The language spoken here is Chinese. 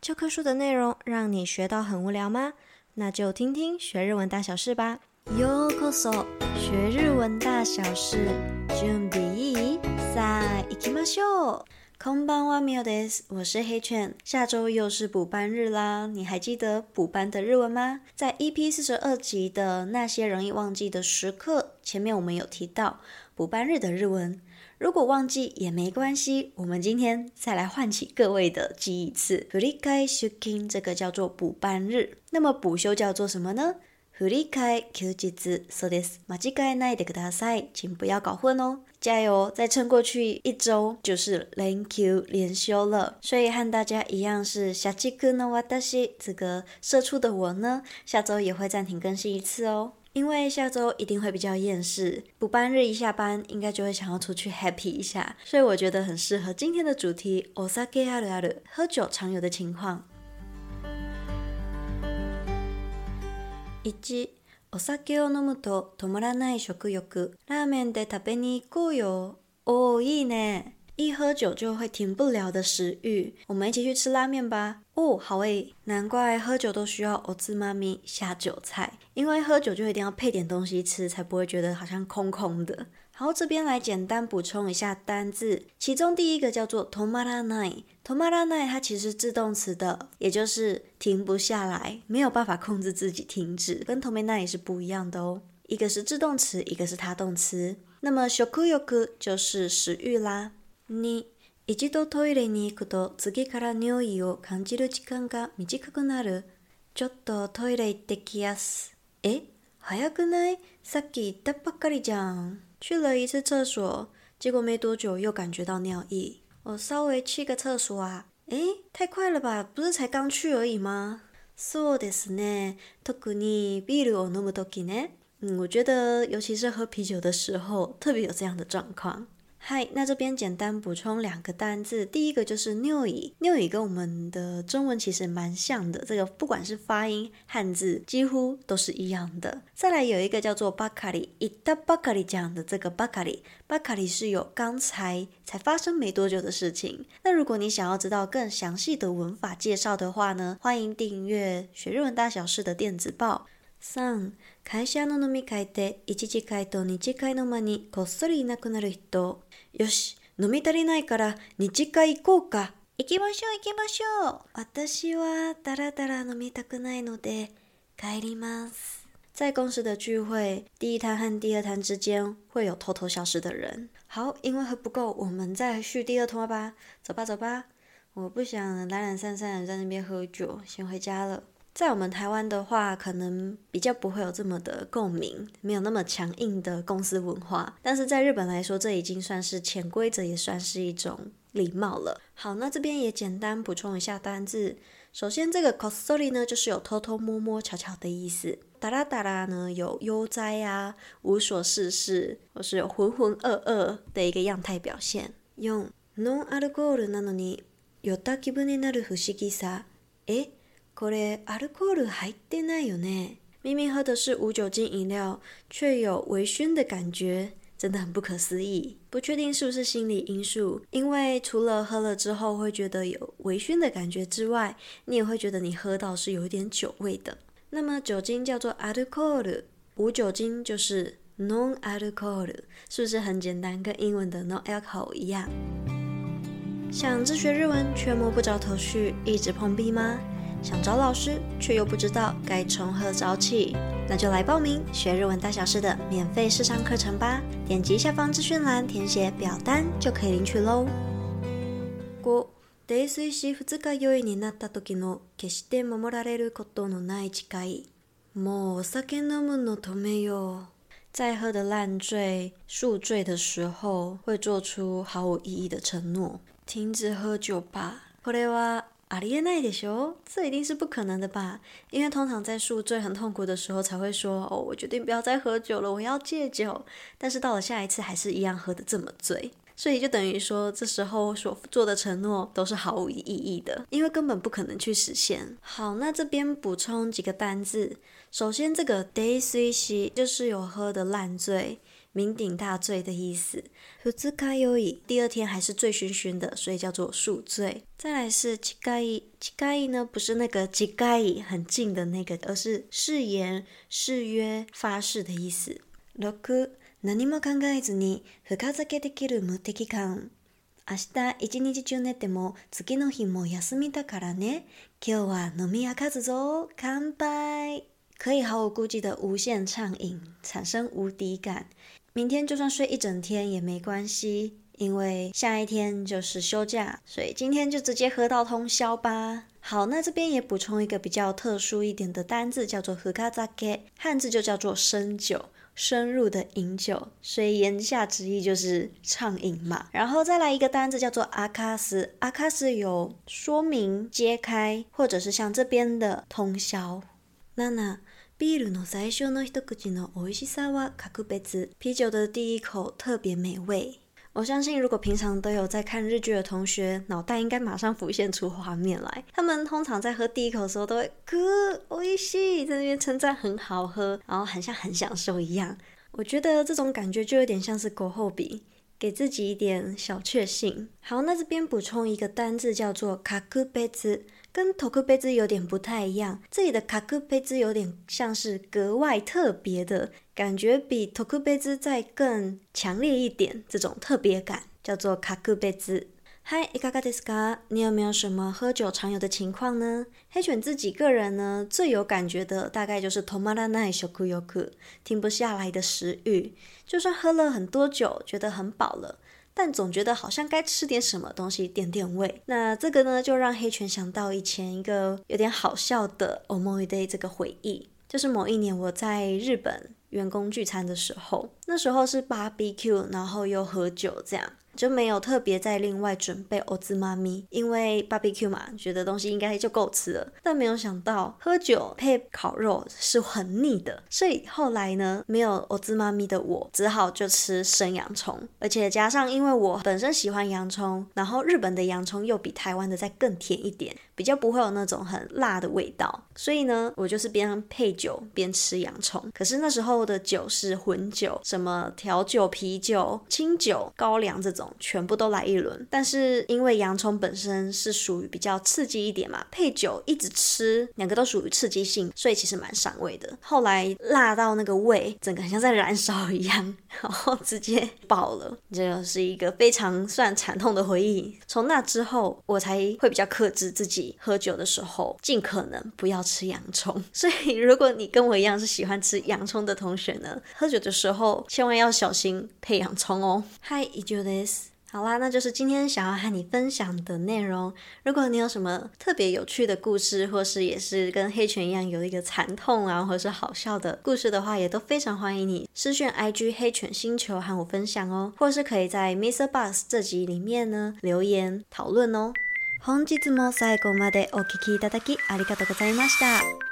教科书的内容让你学到很无聊吗？那就听听学日文大小事吧。ようこそ，学日文大小事，准备いい？さあ行きましょう。こんばんは、みおです。我是黑犬。下周又是补班日啦，你还记得补班的日文吗？在 EP 四十二集的那些容易忘记的时刻，前面我们有提到补班日的日文。 如果忘记也没关系，我们今天再来唤起各位的记忆一次。振り替え出勤，这个叫做补班日。那么补休叫做什么呢？振り替え休日。そうです。间违えないでください，请不要搞混哦。加油，再撑过去一周就是连休连休了。所以和大家一样是社畜の私，这个社畜的我呢，下周也会暂停更新一次哦。 因为下周一定会比较厌世，补班日一下班，应该就会想要出去 happy 一下，所以我觉得很适合今天的主题。お酒あるある，喝酒常有的情况。一、お酒を饮むと止まらない食欲。ラーメンで食べに行こうよ。哦，いいね。 一喝酒就会停不了的食欲，我们一起去吃拉面吧。哦，好诶，难怪喝酒都需要おつまみ下酒菜，因为喝酒就一定要配点东西吃，才不会觉得好像空空的。好，这边来简单补充一下单字，其中第一个叫做止まらない，止まらない它其实是自动词的，也就是停不下来，没有办法控制自己停止，跟止めない是不一样的哦。一个是自动词，一个是他动词。那么食欲就是食欲啦。 二、一度トイレに行くと次から尿意を感じる时间が短くなる。ちょっとトイレ行ってきやす。诶，早くない？さっき行ったばっかりじゃん。去了一次厕所，结果没多久又感觉到尿意。我稍微去个厕所啊。诶，太快了吧？不是才刚去而已吗？そうですね。特にビールを饮むときね。嗯，我觉得尤其是喝啤酒的时候，特别有这样的状况。嗨，那这边简单补充两个单字，第一个就是尿意，尿意跟我们的中文其实蛮像的，这个不管是发音汉字几乎都是一样的。再来有一个叫做ばかり，いったばかり讲的这个ばかり，ばかり是有刚才才发生没多久的事情。那如果你想要知道更详细的文法介绍的话呢，欢迎订阅学日文大小事的电子报。 三、会社の饮み会で一次会と二次会の间にこっそりいなくなる人。よし、饮み足りないから二次会行こうか。行きましょう行きましょう。私はだらだら饮みたくないので帰ります。在公司的聚会，第一摊和第二摊之间会有偷偷消失的人。好，因为喝不够，我们再续第二摊吧。走吧走吧，我不想懒懒散散的在那边喝酒，先回家了。在我们台湾的话，可能比较不会有这么的共鸣，没有那么强硬的公司文化。但是在日本来说，这已经算是潜规则，也算是一种礼貌了。好，那这边也简单补充一下单字。首先，这个こっそり呢，就是有偷偷摸摸、悄悄的意思。だらだら呢，有悠哉啊、无所事事，或是有浑浑噩噩的一个样态表现。用ノンアルコールなのに酔った気分になる不思议さ。诶。 これアルコール入ってないよね。明明喝的是无酒精饮料，却有微醺的感觉，真的很不可思议。不确定是不是心理因素，因为除了喝了之后会觉得有微醺的感觉之外，你也会觉得你喝到是有一点酒味的。那么酒精叫做アルコール，无酒精就是 non alcohol，是不是很简单，跟英文的 no alcohol 一样？想自学日文却摸不着头绪，一直碰壁吗？想找老师，却又不知道该从何找起，那就来报名学日文大小事的免费试上课程吧！点击下方资讯栏填写表单就可以领取喽。五、泥酔し二日酔いになった时の决して守られることのない誓い。もうお酒饮むの止めよう。在喝得烂醉、宿醉的时候，会做出毫无意义的承诺：停止喝酒吧。これは 阿里耶奈的修，这一定是不可能的吧？因为通常在宿醉很痛苦的时候才会说：“哦，我决定不要再喝酒了，我要戒酒。”但是到了下一次，还是一样喝得这么醉，所以就等于说，这时候所做的承诺都是毫无意义的，因为根本不可能去实现。好，那这边补充几个单字。首先，这个泥酔し就是有喝的烂醉。酩酊大醉的意思。二日酔い，第二天还是醉醺醺的，所以叫做宿醉。再来是誓い，誓い呢不是那个誓い很近的那个，而是誓言、誓约、发誓的意思。六、何も考えずに深酒できる无敌感。明日一日中寝ても次の日も休みだからね。今日は饮み明かすぞ，干杯！可以毫无顾忌的无限畅饮，产生无敌感。 明天就算睡一整天也没关系，因为下一天就是休假，所以今天就直接喝到通宵吧。好，那这边也补充一个比较特殊一点的单字，叫做深酒，汉字就叫做深酒。深入的饮酒，所以言下之意就是畅饮嘛。然后再来一个单字叫做阿卡斯，阿卡斯有说明、揭开，或者是像这边的通宵。那那ビールの最初の一口の美味しさは格别。啤酒的第一口特别美味。我相信，如果平常都有在看日剧的同学，脑袋应该马上浮现出画面来。他们通常在喝第一口的时候，都会哥おいしい，在那边称赞很好喝，然后很像很享受一样。我觉得这种感觉就有点像是ご褒美， 给自己一点小确幸。好，那这边补充一个单字叫做格别。跟特别有点不太一样，这里的格别有点像是格外特别的感觉，比特别再更强烈一点。这种特别感叫做格别。嗨，いかがですか？你有没有什么喝酒常有的情况呢？黑犬自己个人呢，最有感觉的大概就是止まらない食欲，停不下来的食欲，就算喝了很多酒，觉得很饱了。但总觉得好像该吃点什么东西垫垫胃。那这个呢，就让黑犬想到以前一个有点好笑的思い出这个回忆，就是某一年我在日本员工聚餐的时候，那时候是 barbecue，然后又喝酒这样。 就没有特别再另外准备おつまみ，因为 barbecue 嘛，觉得东西应该就够吃了。但没有想到喝酒配烤肉是很腻的，所以后来呢，没有おつまみ的我只好就吃生洋葱，而且加上因为我本身喜欢洋葱，然后日本的洋葱又比台湾的再更甜一点，比较不会有那种很辣的味道，所以呢，我就是边配酒边吃洋葱。可是那时候的酒是混酒，什么调酒、啤酒、清酒、高粱这种。 全部都来一轮，但是因为洋葱本身是属于比较刺激一点嘛，配酒一直吃，两个都属于刺激性，所以其实蛮赏味的。后来辣到那个胃，整个很像在燃烧一样，然后直接爆了，这是一个非常算惨痛的回忆。从那之后，我才会比较克制自己喝酒的时候，尽可能不要吃洋葱。所以如果你跟我一样是喜欢吃洋葱的同学呢，喝酒的时候千万要小心配洋葱哦。Hi，以上です。好啦，那就是今天想要和你分享的内容。如果你有什么特别有趣的故事，或是也是跟黑犬一样有一个惨痛啊，或者是好笑的故事的话，也都非常欢迎你私讯 IG 黑犬星球和我分享哦，或是可以在 MixerBox 这集里面呢留言讨论哦。本日も最后までお闻きいただきありがとうございました。